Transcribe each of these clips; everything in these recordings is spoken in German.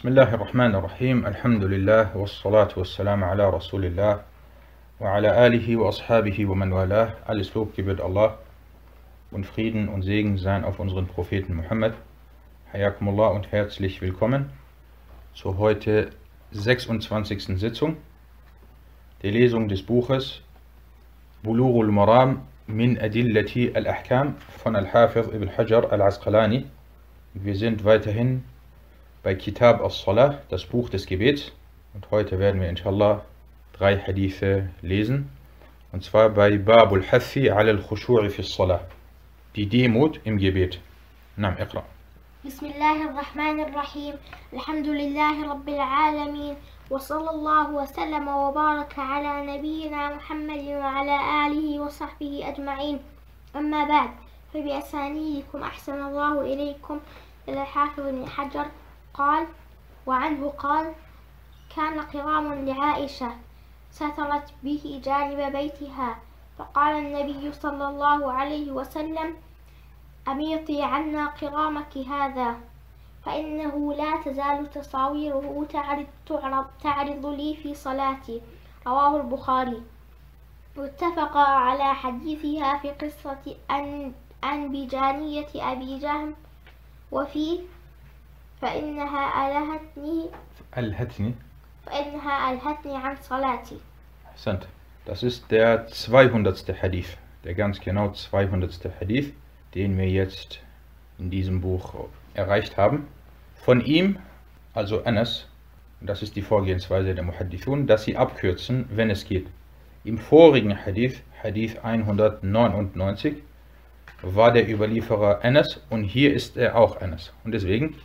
بسم الله الرحمن الرحيم الحمد لله والصلاة والسلام على رسول الله وعلى آله وأصحابه ومن والاه Alles Lob gebührt Allah und Frieden und Segen seien auf unseren Propheten Muhammad. Hayakumullah und herzlich willkommen zur heute 26. Sitzung der Lesung des Buches Bulurul Maram min Adillati al-Ahkam von Al-Hafiz ibn Hajar al-Asqalani. Wir sind weiterhin bei Kitab as-Salah, das Buch des Gebets. Und heute werden wir inshallah drei Hadithe lesen. Und zwar bei Babul Hathi al al-Khushu'i fi Salah. Die Demut im Gebet. Nam, Iqra. بسم الله الرحمن الرحيم الحمد لله رب العالمين وصلى الله وسلم وبارك على نبينا محمد وعلى آله وصحبه أجمعين أما بعد فبأسانيدكم أحسن الله إليكم إلى الحافظ بن حجر قال وعنه قال كان قرام لعائشة سترت به جانب بيتها. فقال النبي صلى الله عليه وسلم أميطي عنا قرامك هذا فإنه لا تزال تصاويره تعرض, تعرض, تعرض لي في صلاتي. رواه البخاري. واتفق على حديثها في قصة أن أنبجانية أبي جهم وفيه فإنها ألهتني Al-Hatni. فإنها ألهتني عن صلاتي Interessant. Das ist der 200. Hadith. Der ganz genau 200. Hadith, den wir jetzt in diesem Buch erreicht haben. Von ihm, also Anas, und das ist die Vorgehensweise der Muhaddithun, dass sie abkürzen, wenn es geht. Im vorigen Hadith, Hadith 199, war der Überlieferer Anas und hier ist er auch Anas. Und deswegen,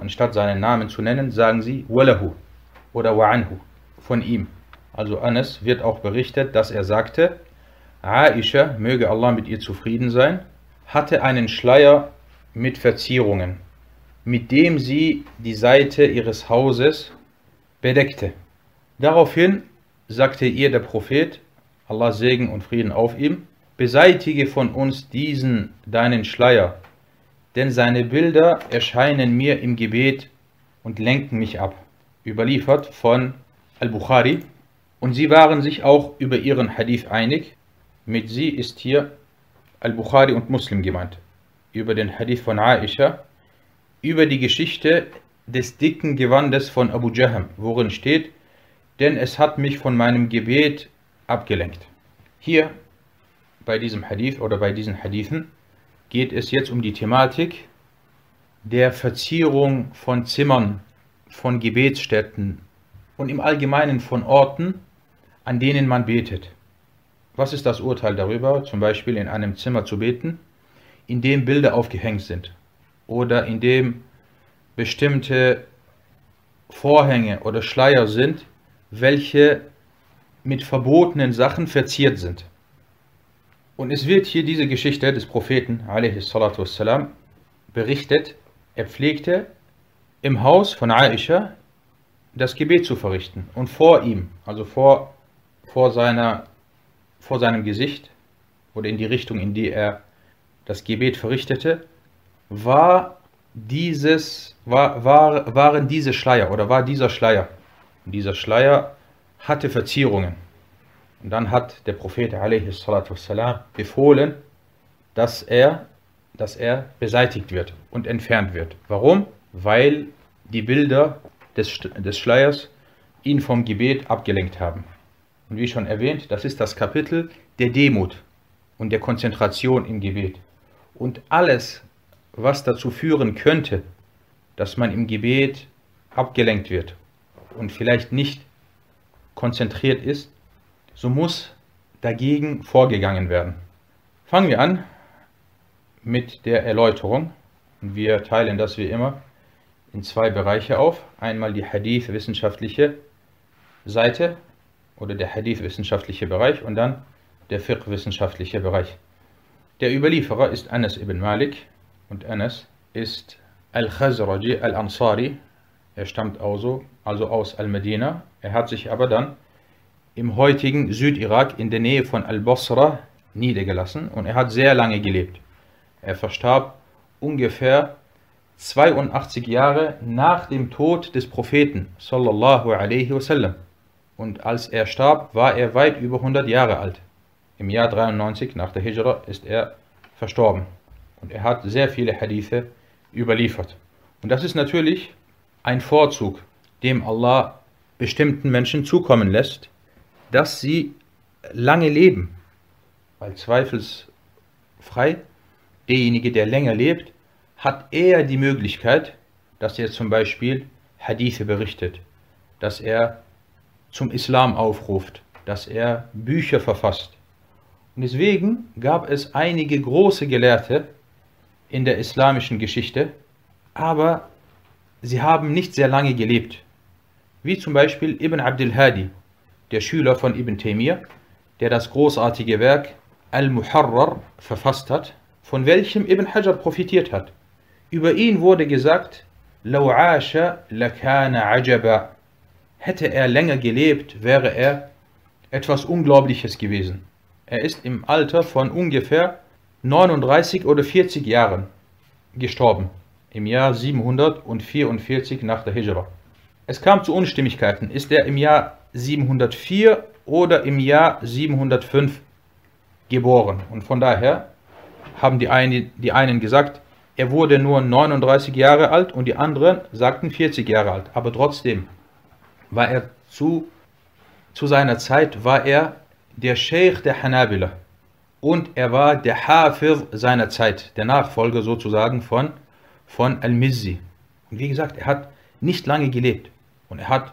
anstatt seinen Namen zu nennen, sagen sie Walahu oder Wa'anhu von ihm. Also Anas wird auch berichtet, dass er sagte, Aisha, möge Allah mit ihr zufrieden sein, hatte einen Schleier mit Verzierungen, mit dem sie die Seite ihres Hauses bedeckte. Daraufhin sagte ihr der Prophet, Allah Segen und Frieden auf ihm, beseitige von uns diesen deinen Schleier, denn seine Bilder erscheinen mir im Gebet und lenken mich ab. Überliefert von Al-Bukhari. Und sie waren sich auch über ihren Hadith einig. Mit sie ist hier Al-Bukhari und Muslim gemeint. Über den Hadith von Aisha. Über die Geschichte des dicken Gewandes von Abu Jahm, worin steht, denn es hat mich von meinem Gebet abgelenkt. Hier bei diesem Hadith oder bei diesen Hadithen geht es jetzt um die Thematik der Verzierung von Zimmern, von Gebetsstätten und im Allgemeinen von Orten, an denen man betet. Was ist das Urteil darüber, zum Beispiel in einem Zimmer zu beten, in dem Bilder aufgehängt sind oder in dem bestimmte Vorhänge oder Schleier sind, welche mit verbotenen Sachen verziert sind. Und es wird hier diese Geschichte des Propheten wassalam, berichtet, er pflegte im Haus von Aisha das Gebet zu verrichten. Und vor ihm, also vor, vor, seiner, vor seinem Gesicht oder in die Richtung, in die er das Gebet verrichtete, war dieses, war, war, waren diese Schleier oder war dieser Schleier. Und dieser Schleier hatte Verzierungen. Und dann hat der Prophet wassalam, befohlen, dass er, dass er beseitigt wird und entfernt wird. Warum? Weil die Bilder des, des Schleiers ihn vom Gebet abgelenkt haben. Und wie schon erwähnt, das ist das Kapitel der Demut und der Konzentration im Gebet. Und alles, was dazu führen könnte, dass man im Gebet abgelenkt wird und vielleicht nicht konzentriert ist, so muss dagegen vorgegangen werden. Fangen wir an mit der Erläuterung. Wir teilen das wie immer in zwei Bereiche auf. Einmal die Hadith-wissenschaftliche Seite oder der Hadith-wissenschaftliche Bereich und dann der Fiqh-wissenschaftliche Bereich. Der Überlieferer ist Anas ibn Malik und Anas ist Al-Khazraji Al-Ansari. Er stammt also, also aus Al-Medina. Er hat sich aber dann im heutigen Südirak in der Nähe von Al-Basra niedergelassen und er hat sehr lange gelebt. Er verstarb ungefähr 82 Jahre nach dem Tod des Propheten sallallahu alaihi wasallam. Und als er starb, war er weit über 100 Jahre alt. Im Jahr 93 nach der Hijra ist er verstorben. Und er hat sehr viele Hadithe überliefert. Und das ist natürlich ein Vorzug, dem Allah bestimmten Menschen zukommen lässt, dass sie lange leben. Weil zweifelsfrei, derjenige, der länger lebt, hat eher die Möglichkeit, dass er zum Beispiel Hadithe berichtet, dass er zum Islam aufruft, dass er Bücher verfasst. Und deswegen gab es einige große Gelehrte in der islamischen Geschichte, aber sie haben nicht sehr lange gelebt. Wie zum Beispiel Ibn Abdul Hadi, der Schüler von Ibn Taymiyyah, der das großartige Werk Al-Muharrar verfasst hat, von welchem Ibn Hajar profitiert hat. Über ihn wurde gesagt, لو عاش لكان عجبا. Hätte er länger gelebt, wäre er etwas Unglaubliches gewesen. Er ist im Alter von ungefähr 39 oder 40 Jahren gestorben, im Jahr 744 nach der Hijra. Es kam zu Unstimmigkeiten. Ist er im Jahr 704 oder im Jahr 705 geboren? Und von daher haben die, eine, die einen gesagt, er wurde nur 39 Jahre alt und die anderen sagten 40 Jahre alt. Aber trotzdem war er zu, zu seiner Zeit war er der Sheikh der Hanabila und er war der Hafir seiner Zeit, der Nachfolger sozusagen von, von Al-Mizzi. Und wie gesagt, er hat nicht lange gelebt und er hat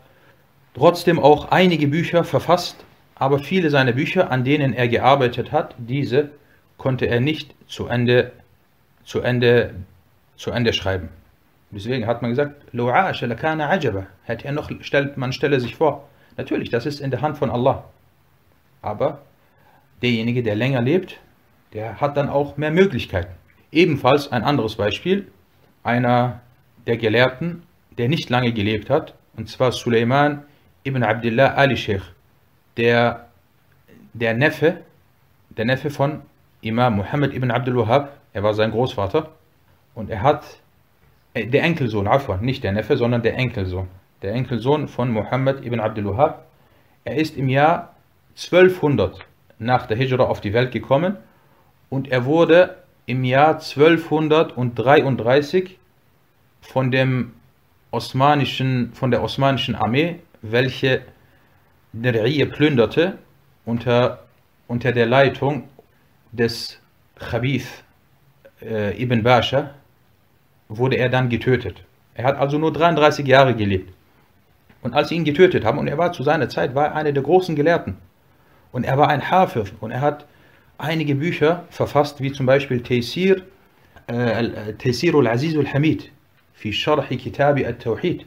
trotzdem auch einige Bücher verfasst, aber viele seiner Bücher, an denen er gearbeitet hat, diese konnte er nicht zu Ende zu Ende, zu Ende schreiben. Deswegen hat man gesagt, hätte er noch, stellt, man stelle sich vor. Natürlich, das ist in der Hand von Allah. Aber derjenige, der länger lebt, der hat dann auch mehr Möglichkeiten. Ebenfalls ein anderes Beispiel, einer der Gelehrten, der nicht lange gelebt hat, und zwar Suleiman ibn Abdullah Ali Sheikh, der, der Neffe, der Neffe von Imam Muhammad ibn Abdul Wahhab, er war sein Großvater. Und er hat, äh, der Enkelsohn, Afwan, nicht der Neffe, sondern der Enkelsohn, der Enkelsohn von Muhammad ibn Abdul Wahhab, er ist im Jahr 1200 nach der Hijra auf die Welt gekommen. Und er wurde im Jahr 1233 von dem osmanischen, von der osmanischen Armee, welche Dir'iyya plünderte, unter, unter der Leitung des Khabith äh, Ibn Basha, wurde er dann getötet. Er hat also nur 33 Jahre gelebt. Und als sie ihn getötet haben, und er war zu seiner Zeit, war er einer der großen Gelehrten. Und er war ein Hafer und er hat einige Bücher verfasst, wie zum Beispiel Taysir, äh, Taysir al-Aziz al-Hamid, fi Sharhi Kitabi al-Tawhid.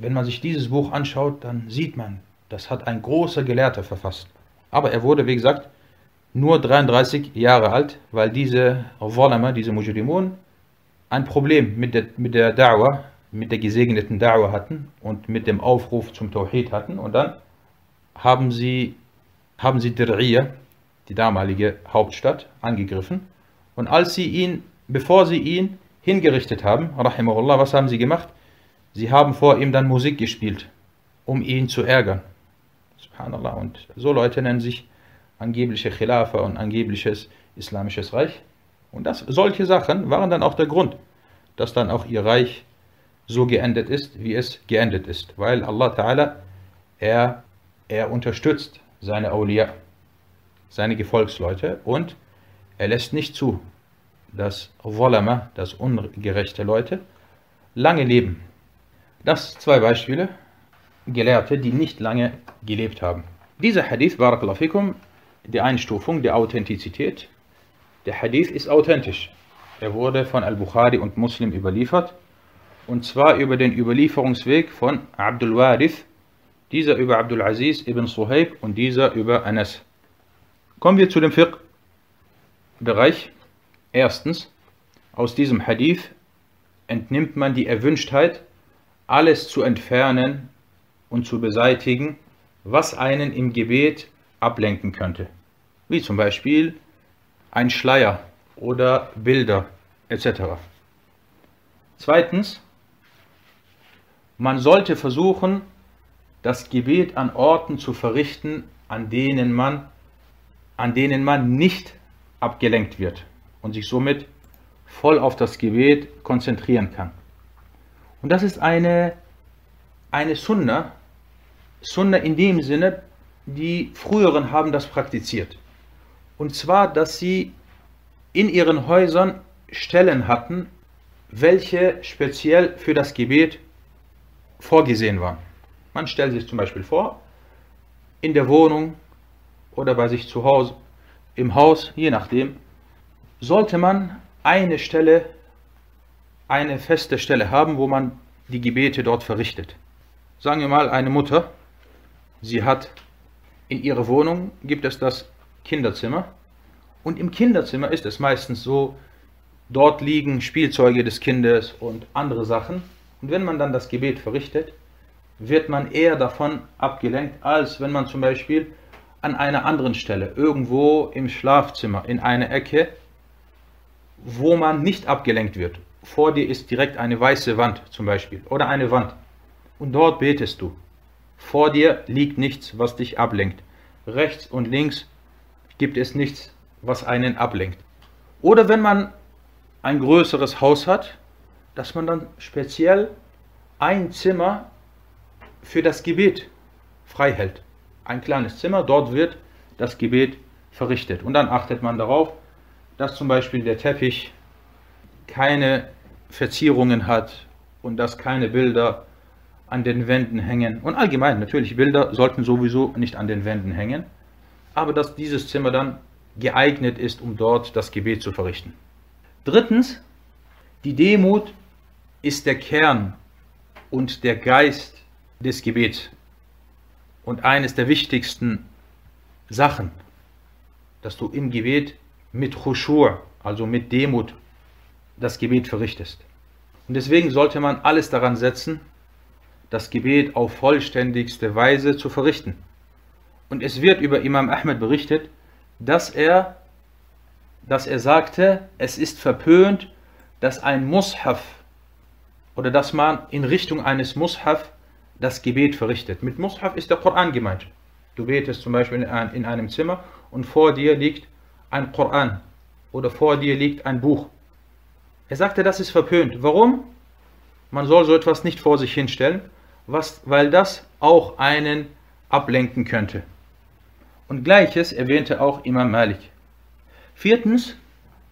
Wenn man sich dieses Buch anschaut, dann sieht man, das hat ein großer Gelehrter verfasst. Aber er wurde, wie gesagt, nur 33 Jahre alt, weil diese Zalama, diese Mujrimun, ein Problem mit der, mit der Da'wah, mit der gesegneten Da'wah hatten und mit dem Aufruf zum Tawhid hatten. Und dann haben sie, haben sie Dir'iyya, die damalige Hauptstadt, angegriffen. Und als sie ihn, bevor sie ihn hingerichtet haben, rahimahullah, was haben sie gemacht? Sie haben vor ihm dann Musik gespielt, um ihn zu ärgern. Subhanallah. Und so Leute nennen sich angebliche Khilafa und angebliches islamisches Reich. Und das, solche Sachen waren dann auch der Grund, dass dann auch ihr Reich so geendet ist, wie es geendet ist. Weil Allah Ta'ala, er, er unterstützt seine Awliya, seine Gefolgsleute und er lässt nicht zu, dass Volama, dass ungerechte Leute, lange leben. Das zwei Beispiele, Gelehrte, die nicht lange gelebt haben. Dieser Hadith, Barakallahu fikum, die Einstufung der Authentizität. Der Hadith ist authentisch. Er wurde von Al-Bukhari und Muslim überliefert. Und zwar über den Überlieferungsweg von Abdul Warith, dieser über Abdul Aziz ibn Suhaib und dieser über Anas. Kommen wir zu dem Fiqh-Bereich. Erstens, aus diesem Hadith entnimmt man die Erwünschtheit, alles zu entfernen und zu beseitigen, was einen im Gebet ablenken könnte, wie zum Beispiel ein Schleier oder Bilder etc. Zweitens, man sollte versuchen, das Gebet an Orten zu verrichten, an denen man, an denen man nicht abgelenkt wird und sich somit voll auf das Gebet konzentrieren kann. Und das ist eine, eine Sunna, Sunna in dem Sinne, die früheren haben das praktiziert. Und zwar, dass sie in ihren Häusern Stellen hatten, welche speziell für das Gebet vorgesehen waren. Man stellt sich zum Beispiel vor, in der Wohnung oder bei sich zu Hause, im Haus, je nachdem, sollte man eine Stelle, eine feste Stelle haben, wo man die Gebete dort verrichtet. Sagen wir mal, eine Mutter, sie hat in ihrer Wohnung, gibt es das Kinderzimmer und im Kinderzimmer ist es meistens so, dort liegen Spielzeuge des Kindes und andere Sachen und wenn man dann das Gebet verrichtet, wird man eher davon abgelenkt, als wenn man zum Beispiel an einer anderen Stelle, irgendwo im Schlafzimmer, in einer Ecke, wo man nicht abgelenkt wird. Vor dir ist direkt eine weiße Wand zum Beispiel oder eine Wand und dort betest du. Vor dir liegt nichts, was dich ablenkt. Rechts und links gibt es nichts, was einen ablenkt. Oder wenn man ein größeres Haus hat, dass man dann speziell ein Zimmer für das Gebet frei hält. Ein kleines Zimmer, dort wird das Gebet verrichtet. Und dann achtet man darauf, dass zum Beispiel der Teppich keine Verzierungen hat und dass keine Bilder an den Wänden hängen. Und allgemein, natürlich, Bilder sollten sowieso nicht an den Wänden hängen, aber dass dieses Zimmer dann geeignet ist, um dort das Gebet zu verrichten. Drittens, die Demut ist der Kern und der Geist des Gebets und eines der wichtigsten Sachen, dass du im Gebet mit Khushur, also mit Demut, das Gebet verrichtest. Und deswegen sollte man alles daran setzen, das Gebet auf vollständigste Weise zu verrichten. Und es wird über Imam Ahmed berichtet, dass er, dass er sagte, es ist verpönt, dass ein Mushaf oder dass man in Richtung eines Mushaf das Gebet verrichtet. Mit Mushaf ist der Koran gemeint. Du betest zum Beispiel in einem Zimmer und vor dir liegt ein Koran oder vor dir liegt ein Buch. Er sagte, das ist verpönt. Warum? Man soll so etwas nicht vor sich hinstellen, was, weil das auch einen ablenken könnte. Und gleiches erwähnte auch Imam Malik. Viertens,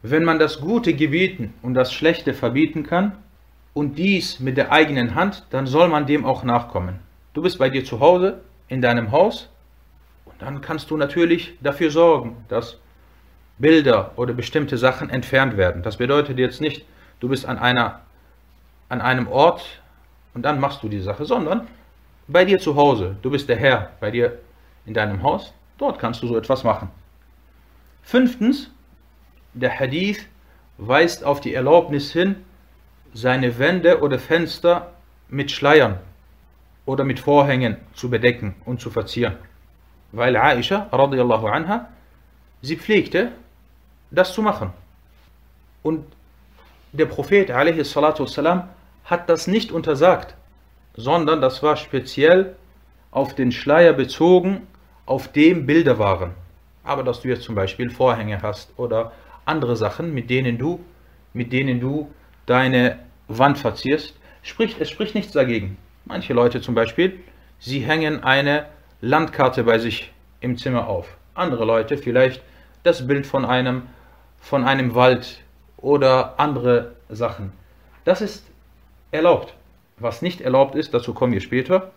wenn man das Gute gebieten und das Schlechte verbieten kann, und dies mit der eigenen Hand, dann soll man dem auch nachkommen. Du bist bei dir zu Hause, in deinem Haus, und dann kannst du natürlich dafür sorgen, dass Bilder oder bestimmte Sachen entfernt werden. Das bedeutet jetzt nicht, du bist an, einer, an einem Ort und dann machst du die Sache, sondern bei dir zu Hause, du bist der Herr bei dir in deinem Haus, dort kannst du so etwas machen. Fünftens, der Hadith weist auf die Erlaubnis hin, seine Wände oder Fenster mit Schleiern oder mit Vorhängen zu bedecken und zu verzieren. Weil Aisha radiallahu anha, sie pflegte, das zu machen. Und der Prophet والسلام, hat das nicht untersagt, sondern das war speziell auf den Schleier bezogen, auf dem Bilder waren. Aber dass du jetzt zum Beispiel Vorhänge hast oder andere Sachen, mit denen du, mit denen du deine Wand verzierst, spricht, es spricht nichts dagegen. Manche Leute zum Beispiel, sie hängen eine Landkarte bei sich im Zimmer auf. Andere Leute vielleicht das Bild von einem, von einem Wald oder andere Sachen. Das ist erlaubt. Was nicht erlaubt ist, dazu kommen wir später,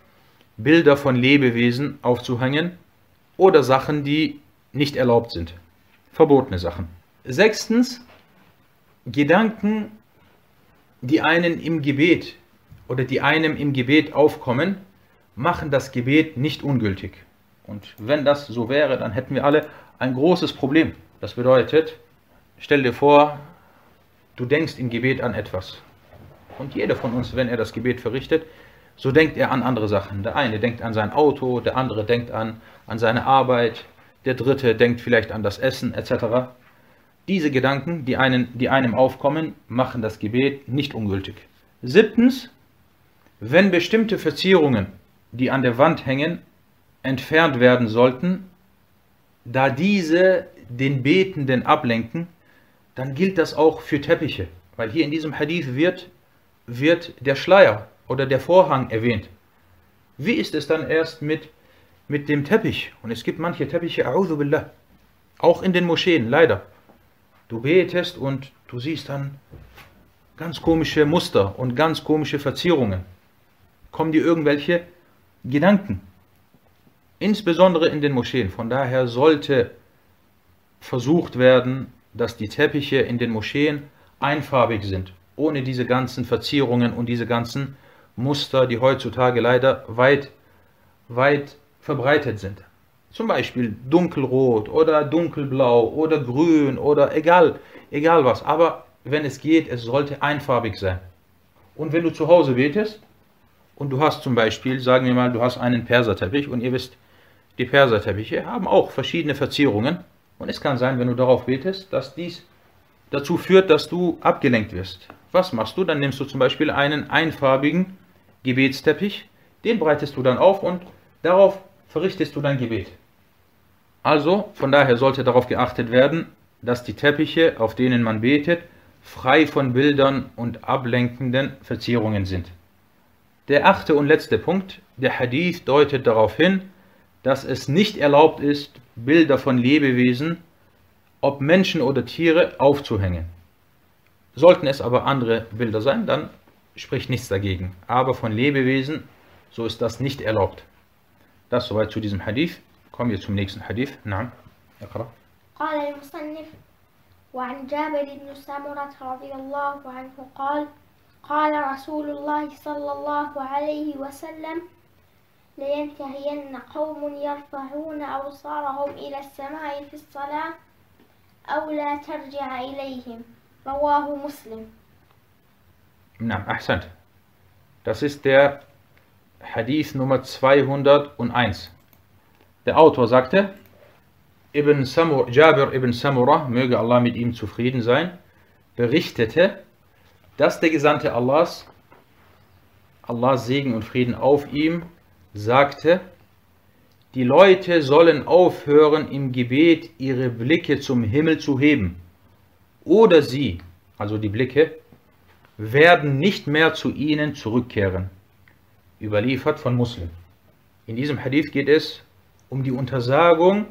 Bilder von Lebewesen aufzuhängen oder Sachen, die nicht erlaubt sind. Verbotene Sachen. Sechstens, Gedanken die einen im Gebet oder die einem im Gebet aufkommen, machen das Gebet nicht ungültig. Und wenn das so wäre, dann hätten wir alle ein großes Problem. Das bedeutet, stell dir vor, du denkst im Gebet an etwas. Und jeder von uns, wenn er das Gebet verrichtet, so denkt er an andere Sachen. Der eine denkt an sein Auto, der andere denkt an, an seine Arbeit, der dritte denkt vielleicht an das Essen etc. Diese Gedanken, die, einen, die einem aufkommen, machen das Gebet nicht ungültig. Siebtens, wenn bestimmte Verzierungen, die an der Wand hängen, entfernt werden sollten, da diese den Betenden ablenken, dann gilt das auch für Teppiche. Weil hier in diesem Hadith wird, wird der Schleier oder der Vorhang erwähnt. Wie ist es dann erst mit, mit dem Teppich? Und es gibt manche Teppiche, billah, auch in den Moscheen, leider. Du betest und du siehst dann ganz komische Muster und ganz komische Verzierungen. Kommen dir irgendwelche Gedanken. Insbesondere in den Moscheen. Von daher sollte versucht werden, dass die Teppiche in den Moscheen einfarbig sind, ohne diese ganzen Verzierungen und diese ganzen Muster, die heutzutage leider weit, weit verbreitet sind. Zum Beispiel dunkelrot oder dunkelblau oder grün oder egal, egal was. Aber wenn es geht, es sollte einfarbig sein. Und wenn du zu Hause betest und du hast zum Beispiel, sagen wir mal, du hast einen Perserteppich und ihr wisst, die Perserteppiche haben auch verschiedene Verzierungen. Und es kann sein, wenn du darauf betest, dass dies dazu führt, dass du abgelenkt wirst. Was machst du? Dann nimmst du zum Beispiel einen einfarbigen Gebetsteppich, den breitest du dann auf und darauf verrichtest du dein Gebet. Also, von daher sollte darauf geachtet werden, dass die Teppiche, auf denen man betet, frei von Bildern und ablenkenden Verzierungen sind. Der achte und letzte Punkt, der Hadith deutet darauf hin, dass es nicht erlaubt ist, Bilder von Lebewesen, ob Menschen oder Tiere, aufzuhängen. Sollten es aber andere Bilder sein, dann spricht nichts dagegen. Aber von Lebewesen, so ist das nicht erlaubt. Das soweit zu diesem Hadith. Kommen wir zum nächsten Hadith. نعم. اقرأ. قال المصنف وعن جابر بن سمرة رضي الله عنه قال قال رسول الله صلى الله عليه وسلم لينتهين قوم يرفعون أبصارهم إلى السماء في الصلاة أو لا ترجع إليهم رواه مسلم نعم أحسنت. Das ist der Hadith Nummer 201. Der Autor sagte, Ibn Samur, Jabir ibn Samurah, möge Allah mit ihm zufrieden sein, berichtete, dass der Gesandte Allahs, Allahs Segen und Frieden auf ihm, sagte, die Leute sollen aufhören, im Gebet ihre Blicke zum Himmel zu heben. Oder sie, also die Blicke, werden nicht mehr zu ihnen zurückkehren. Überliefert von Muslim. In diesem Hadith geht es um die Untersagung,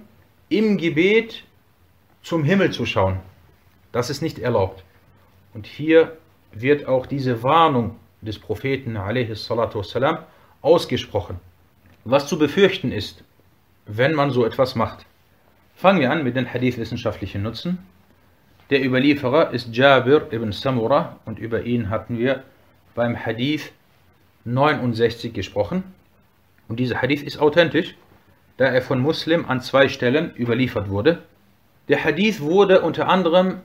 im Gebet zum Himmel zu schauen. Das ist nicht erlaubt. Und hier wird auch diese Warnung des Propheten والسلام, ausgesprochen. Was zu befürchten ist, wenn man so etwas macht. Fangen wir an mit den Hadith-wissenschaftlichen Nutzen. Der Überlieferer ist Jabir ibn Samura und über ihn hatten wir beim Hadith 69 gesprochen. Und dieser Hadith ist authentisch da er von Muslim an zwei Stellen überliefert wurde. Der Hadith wurde unter anderem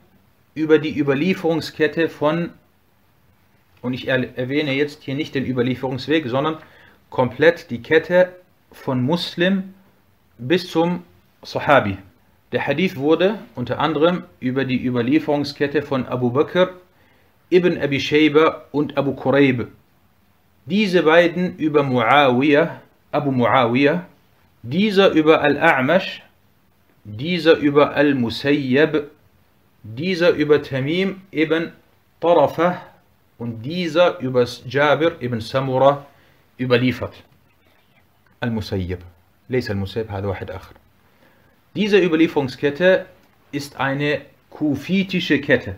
über die Überlieferungskette von, und ich erwähne jetzt hier nicht den Überlieferungsweg, sondern komplett die Kette von Muslim bis zum Sahabi. Der Hadith wurde unter anderem über die Überlieferungskette von Abu Bakr, Ibn Abi Shayba und Abu Quraib. Diese beiden über Muawiyah, Abu Muawiyah dieser über Al-A'mash, dieser über Al-Musayyab, dieser über Tamim ibn Tarafah und dieser über Jabir ibn Samura überliefert. Al-Musayyib. Lays al-Musayyib hat wahid akhar. Diese Überlieferungskette ist eine kufitische Kette,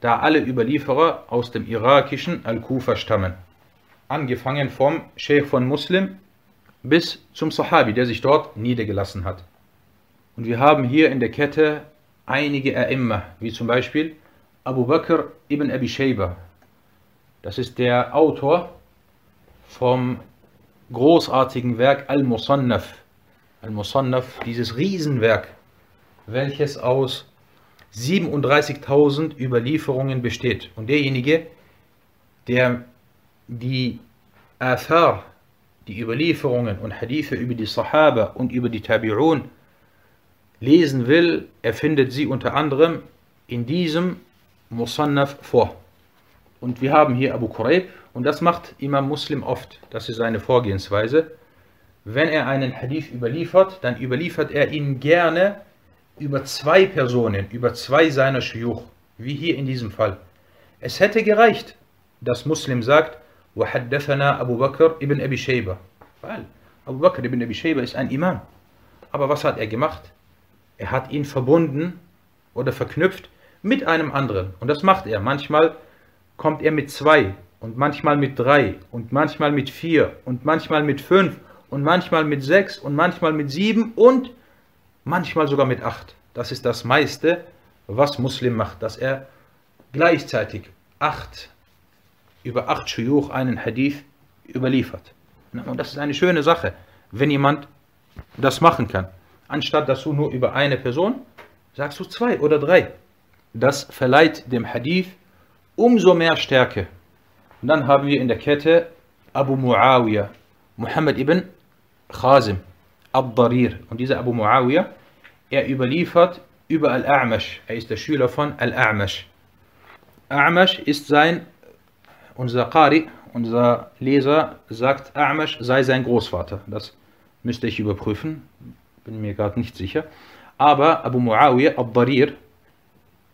da alle Überlieferer aus dem irakischen Al-Kufa stammen. Angefangen vom Sheikh von Muslim bis zum Sahabi, der sich dort niedergelassen hat. Und wir haben hier in der Kette einige A'imma, wie zum Beispiel Abu Bakr ibn Abi Shaiba. Das ist der Autor vom großartigen Werk Al-Musannaf. Al-Musannaf, dieses Riesenwerk, welches aus 37.000 Überlieferungen besteht. Und derjenige, der die Athar die Überlieferungen und Hadithe über die Sahaba und über die Tabi'un lesen will, er findet sie unter anderem in diesem Musannaf vor. Und wir haben hier Abu Quraib und das macht Imam Muslim oft. Das ist seine Vorgehensweise. Wenn er einen Hadith überliefert, dann überliefert er ihn gerne über zwei Personen, über zwei seiner Shiuch, wie hier in diesem Fall. Es hätte gereicht, dass Muslim sagt, وحدثنا Abu Bakr ibn Abi Shayba. Weil Abu Bakr ibn Abi Shayba ist ein Imam. Aber was hat er gemacht? Er hat ihn verbunden oder verknüpft mit einem anderen. Und das macht er. Manchmal kommt er mit zwei und manchmal mit drei und manchmal mit vier und manchmal mit fünf und manchmal mit sechs und manchmal mit sieben und manchmal sogar mit acht. Das ist das meiste, was Muslim macht, dass er gleichzeitig acht, über acht Shuyuch einen Hadith überliefert. Und das ist eine schöne Sache, wenn jemand das machen kann. Anstatt dass du nur über eine Person, sagst du zwei oder drei. Das verleiht dem Hadith umso mehr Stärke. Und dann haben wir in der Kette Abu Muawiyah, Muhammad ibn Khazim, Ad-Darir. Und dieser Abu Muawiyah, er überliefert über Al-A'mash. Er ist der Schüler von Al-A'mash. A'mash ist sein, unser Qari, unser Leser sagt, A'mash sei sein Großvater. Das müsste ich überprüfen, bin mir gerade nicht sicher. Aber Abu Muawiyah al-Darir,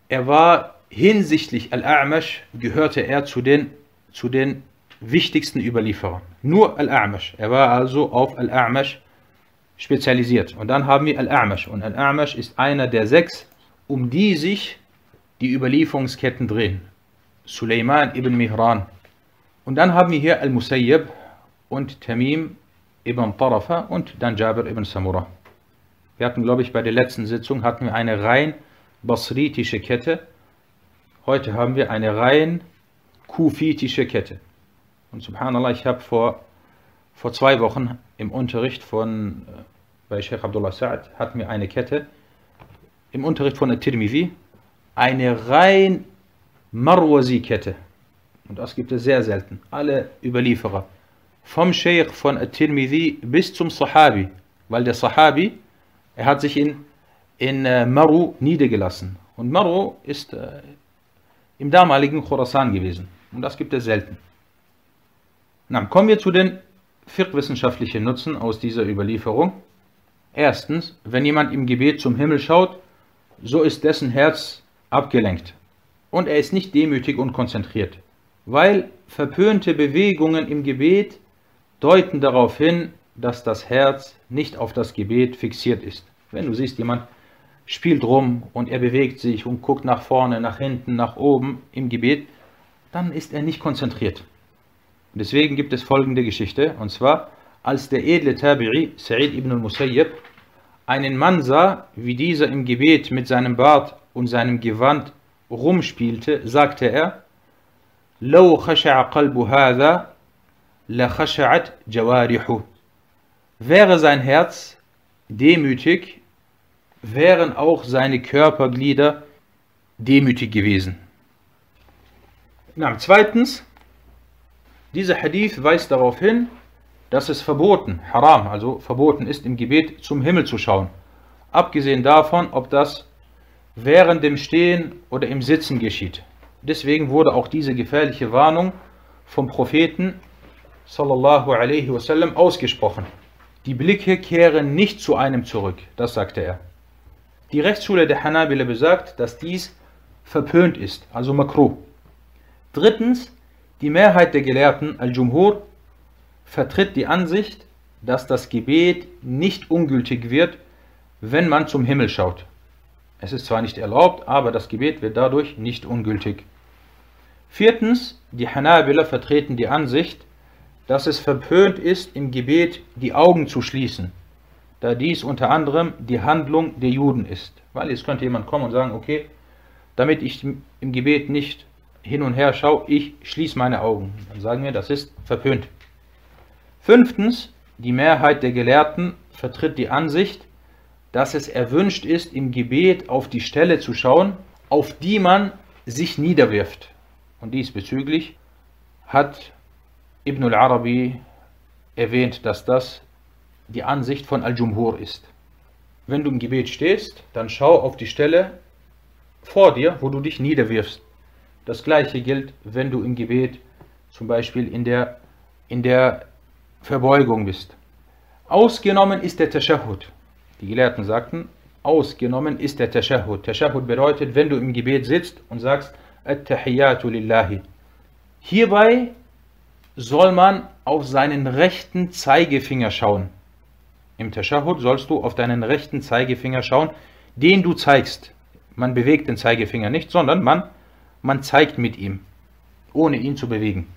er war hinsichtlich Al-A'mash, gehörte er zu den, zu den wichtigsten Überlieferern. Nur Al-A'mash. Er war also auf Al-A'mash spezialisiert. Und dann haben wir Al-A'mash. Und Al-A'mash ist einer der sechs, um die sich die Überlieferungsketten drehen. Suleiman ibn Mihran. Und dann haben wir hier Al-Musayyib und Tamim ibn Tarafa und dann Jabir ibn Samura. Wir hatten, glaube ich, bei der letzten Sitzung hatten wir eine rein basritische Kette. Heute haben wir eine rein kufitische Kette. Und subhanallah, ich habe vor, vor zwei Wochen im Unterricht von, äh, bei Sheikh Abdullah Sa'ad, hatten wir eine Kette, im Unterricht von At-Tirmidhi, eine rein Marwazi-Kette. Und das gibt es sehr selten. Alle Überlieferer. Vom Sheikh von At-Tirmidhi bis zum Sahabi. Weil der Sahabi, er hat sich in, in äh, Maru niedergelassen. Und Maru ist äh, im damaligen Khorasan gewesen. Und das gibt es selten. Na, kommen wir zu den fiqh-wissenschaftlichen Nutzen aus dieser Überlieferung. Erstens, wenn jemand im Gebet zum Himmel schaut, so ist dessen Herz abgelenkt und er ist nicht demütig und konzentriert, weil verpönte Bewegungen im Gebet deuten darauf hin, dass das Herz nicht auf das Gebet fixiert ist. Wenn du siehst, jemand spielt rum und er bewegt sich und guckt nach vorne, nach hinten, nach oben im Gebet, dann ist er nicht konzentriert. Und deswegen gibt es folgende Geschichte, und zwar, als der edle Tabi'i, Sa'id ibn al-Musayyib, einen Mann sah, wie dieser im Gebet mit seinem Bart und seinem Gewand rumspielte, sagte er, لو خشع قلب هذا لخشعت جوارحه. Wäre sein Herz demütig, wären auch seine Körperglieder demütig gewesen. Zweitens, dieser Hadith weist darauf hin, dass es verboten, haram, also verboten ist, im Gebet zum Himmel zu schauen. Abgesehen davon, ob das während dem Stehen oder im Sitzen geschieht. Deswegen wurde auch diese gefährliche Warnung vom Propheten sallallahu alaihi wasallam ausgesprochen. Die Blicke kehren nicht zu einem zurück, das sagte er. Die Rechtsschule der Hanabila besagt, dass dies verpönt ist, also makruh. Drittens, die Mehrheit der Gelehrten, Al-Jumhur, vertritt die Ansicht, dass das Gebet nicht ungültig wird, wenn man zum Himmel schaut. Es ist zwar nicht erlaubt, aber das Gebet wird dadurch nicht ungültig. Viertens, die Hanabila vertreten die Ansicht, dass es verpönt ist, im Gebet die Augen zu schließen, da dies unter anderem die Handlung der Juden ist. Weil jetzt könnte jemand kommen und sagen, okay, damit ich im Gebet nicht hin und her schaue, ich schließe meine Augen. Dann sagen wir, das ist verpönt. Fünftens, die Mehrheit der Gelehrten vertritt die Ansicht, dass es erwünscht ist, im Gebet auf die Stelle zu schauen, auf die man sich niederwirft. Und diesbezüglich hat Ibn al-Arabi erwähnt, dass das die Ansicht von Al-Jumhur ist. Wenn du im Gebet stehst, dann schau auf die Stelle vor dir, wo du dich niederwirfst. Das gleiche gilt, wenn du im Gebet zum Beispiel in der, in der Verbeugung bist. Ausgenommen ist der Tashahhud. Die Gelehrten sagten, ausgenommen ist der Tashahhud. Tashahhud bedeutet, wenn du im Gebet sitzt und sagst, At-Tahiyyatu lillahi. Hierbei soll man auf seinen rechten Zeigefinger schauen. Im Tashahhud sollst du auf deinen rechten Zeigefinger schauen, den du zeigst. Man bewegt den Zeigefinger nicht, sondern man, man zeigt mit ihm, ohne ihn zu bewegen.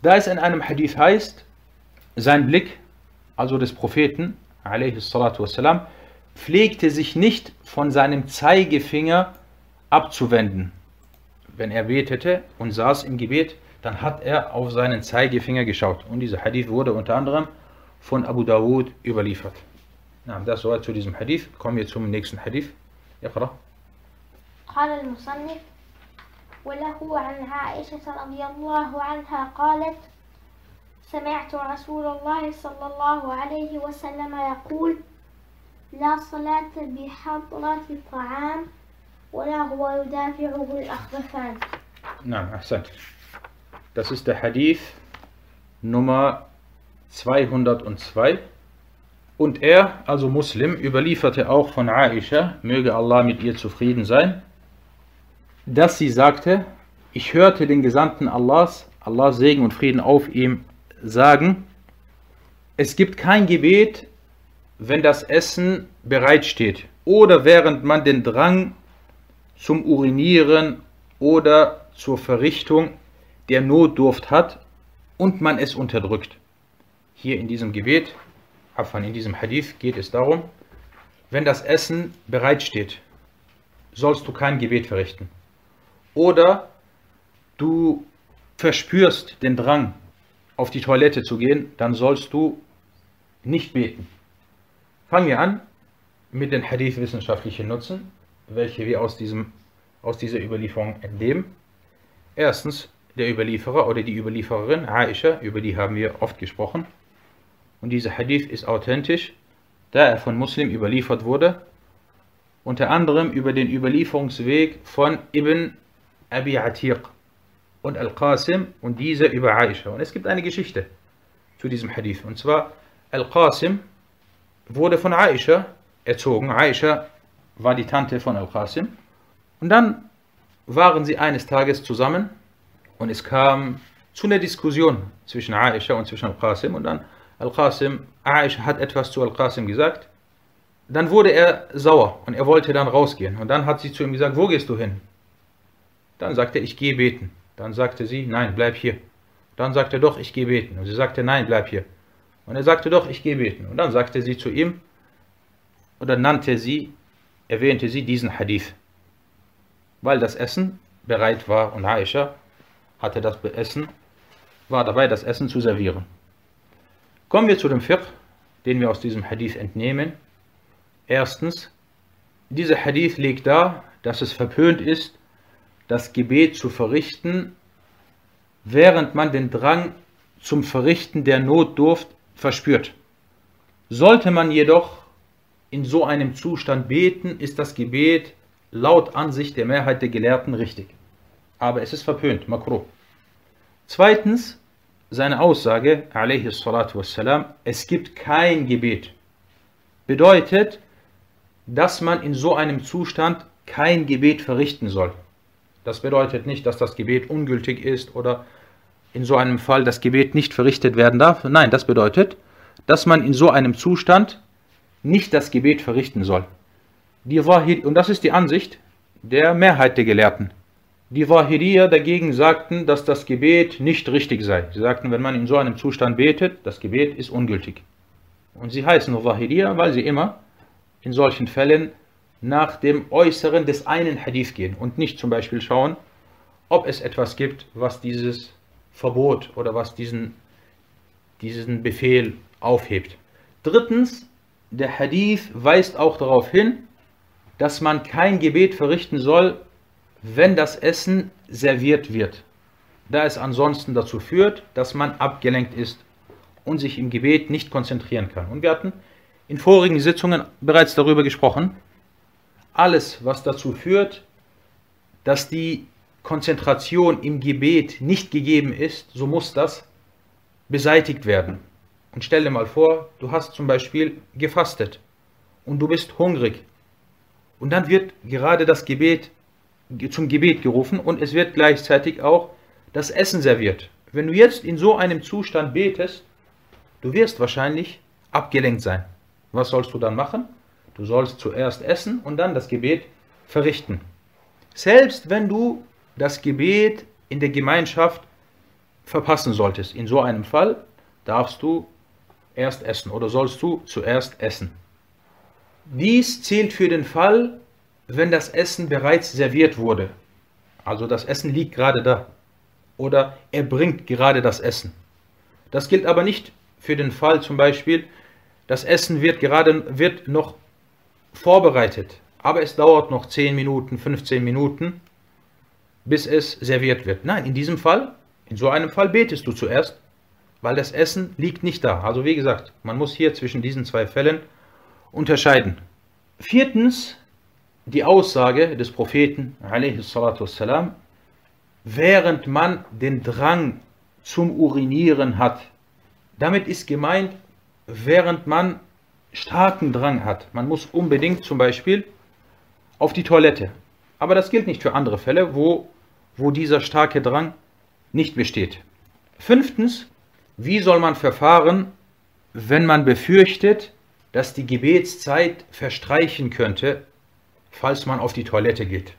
Da es in einem Hadith heißt, sein Blick, also des Propheten, wassalam, pflegte sich nicht von seinem Zeigefinger abzuwenden. Wenn er betete und saß im Gebet, dann hat er auf seinen Zeigefinger geschaut. Und dieser Hadith wurde unter anderem von Abu Dawud überliefert. Soweit zu diesem Hadith. Kommen wir zum nächsten Hadith. اقرأ. قال المصنف وله عن عائشة رضي الله عنها قالت سمعت رسول الله صلى الله عليه وسلم يقول لا صلاة بحضرة الطعام ولا هو يدافعه الأخبثان نعم أحسنت Das ist der Hadith Nummer 202. Und er, also Muslim, überlieferte auch von Aisha, möge Allah mit ihr zufrieden sein, dass sie sagte, ich hörte den Gesandten Allahs, Allah Segen und Frieden auf ihm, sagen, es gibt kein Gebet, wenn das Essen bereitsteht oder während man den Drang zum Urinieren oder zur Verrichtung der Notdurft hat und man es unterdrückt. Hier in diesem Gebet, in diesem Hadith geht es darum, wenn das Essen bereitsteht, sollst du kein Gebet verrichten. Oder du verspürst den Drang, auf die Toilette zu gehen, dann sollst du nicht beten. Fangen wir an mit den Hadith-wissenschaftlichen Nutzen, welche wir aus, diesem, aus dieser Überlieferung entnehmen. Erstens, der Überlieferer oder die Überliefererin, Aisha, über die haben wir oft gesprochen. Und dieser Hadith ist authentisch, da er von Muslim überliefert wurde, unter anderem über den Überlieferungsweg von Ibn Abi Atiq und Al-Qasim und dieser über Aisha. Und es gibt eine Geschichte zu diesem Hadith. Und zwar, Al-Qasim wurde von Aisha erzogen. Aisha war die Tante von Al-Qasim. Und dann waren sie eines Tages zusammen und es kam zu einer Diskussion zwischen Aisha und zwischen Al-Qasim. Und dann Al-Qasim, Aisha hat etwas zu Al-Qasim gesagt. Dann wurde er sauer und er wollte dann rausgehen. Und dann hat sie zu ihm gesagt, wo gehst du hin? Dann sagte er, ich gehe beten. Dann sagte sie, nein, bleib hier. Dann sagte er, doch, ich gehe beten. Und sie sagte, nein, bleib hier. Und er sagte, doch, ich gehe beten. Und dann sagte sie zu ihm, oder nannte sie, erwähnte sie diesen Hadith. Weil das Essen bereit war und Aisha hatte das Essen, war dabei, das Essen zu servieren. Kommen wir zu dem Fiqh, den wir aus diesem Hadith entnehmen. Erstens, dieser Hadith legt dar, dass es verpönt ist, das Gebet zu verrichten, während man den Drang zum Verrichten der Notdurft verspürt. Sollte man jedoch in so einem Zustand beten, ist das Gebet laut Ansicht der Mehrheit der Gelehrten richtig. Aber es ist verpönt, makro. Zweitens, seine Aussage, wassalam, es gibt kein Gebet, bedeutet, dass man in so einem Zustand kein Gebet verrichten soll. Das bedeutet nicht, dass das Gebet ungültig ist oder in so einem Fall das Gebet nicht verrichtet werden darf. Nein, das bedeutet, dass man in so einem Zustand nicht das Gebet verrichten soll. Die und das ist die Ansicht der Mehrheit der Gelehrten. Die Wahiriya dagegen sagten, dass das Gebet nicht richtig sei. Sie sagten, wenn man in so einem Zustand betet, das Gebet ist ungültig. Und sie heißen nur Wahiriya, weil sie immer in solchen Fällen nach dem Äußeren des einen Hadith gehen und nicht zum Beispiel schauen, ob es etwas gibt, was dieses Verbot oder was diesen, diesen Befehl aufhebt. Drittens, der Hadith weist auch darauf hin, dass man kein Gebet verrichten soll, wenn das Essen serviert wird, da es ansonsten dazu führt, dass man abgelenkt ist und sich im Gebet nicht konzentrieren kann. Und wir hatten in vorigen Sitzungen bereits darüber gesprochen, alles, was dazu führt, dass die Konzentration im Gebet nicht gegeben ist, so muss das beseitigt werden. Und stell dir mal vor, du hast zum Beispiel gefastet und du bist hungrig. Und dann wird gerade das Gebet zum Gebet gerufen und es wird gleichzeitig auch das Essen serviert. Wenn du jetzt in so einem Zustand betest, du wirst wahrscheinlich abgelenkt sein. Was sollst du dann machen? Du sollst zuerst essen und dann das Gebet verrichten. Selbst wenn du das Gebet in der Gemeinschaft verpassen solltest, in so einem Fall darfst du erst essen oder sollst du zuerst essen. Dies zählt für den Fall, wenn das Essen bereits serviert wurde. Also das Essen liegt gerade da. Oder er bringt gerade das Essen. Das gilt aber nicht für den Fall zum Beispiel, das Essen wird gerade wird noch vorbereitet, aber es dauert noch 10 Minuten, 15 Minuten, bis es serviert wird. Nein, in diesem Fall, in so einem Fall betest du zuerst, weil das Essen liegt nicht da. Also wie gesagt, man muss hier zwischen diesen zwei Fällen unterscheiden. Viertens, die Aussage des Propheten, والسلام, während man den Drang zum Urinieren hat. Damit ist gemeint, während man starken Drang hat. Man muss unbedingt zum Beispiel auf die Toilette. Aber das gilt nicht für andere Fälle, wo, wo dieser starke Drang nicht besteht. Fünftens, wie soll man verfahren, wenn man befürchtet, dass die Gebetszeit verstreichen könnte, falls man auf die Toilette geht?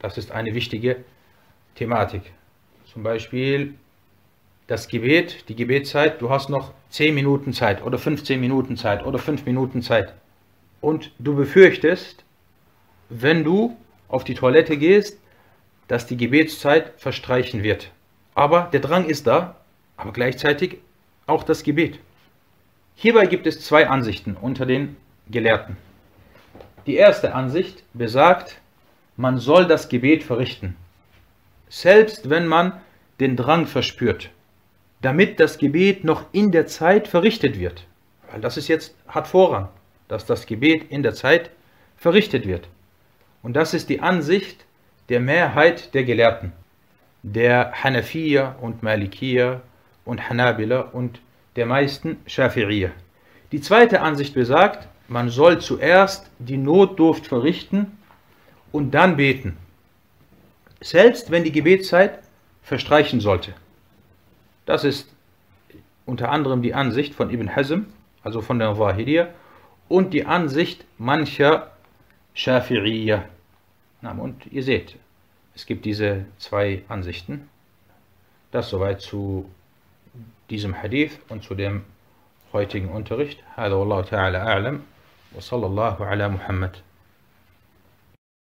Das ist eine wichtige Thematik. Zum Beispiel das Gebet, die Gebetszeit, du hast noch 10 Minuten Zeit oder 15 Minuten Zeit oder 5 Minuten Zeit. Und du befürchtest, wenn du auf die Toilette gehst, dass die Gebetszeit verstreichen wird. Aber der Drang ist da, aber gleichzeitig auch das Gebet. Hierbei gibt es zwei Ansichten unter den Gelehrten. Die erste Ansicht besagt, man soll das Gebet verrichten, selbst wenn man den Drang verspürt, damit das Gebet noch in der Zeit verrichtet wird. Weil das ist jetzt, hat Vorrang, dass das Gebet in der Zeit verrichtet wird. Und das ist die Ansicht der Mehrheit der Gelehrten, der Hanafiya und Malikiya und Hanabila und der meisten Shafi'iyya. Die zweite Ansicht besagt, man soll zuerst die Notdurft verrichten und dann beten, selbst wenn die Gebetszeit verstreichen sollte. Das ist unter anderem die Ansicht von Ibn Hazm, also von der Wahidiyya, und die Ansicht mancher Schafi'iyya. Und ihr seht, es gibt diese zwei Ansichten. Das soweit zu diesem Hadith und zu dem heutigen Unterricht. Hallo Allah Ta'ala A'lam. وصلى الله على محمد.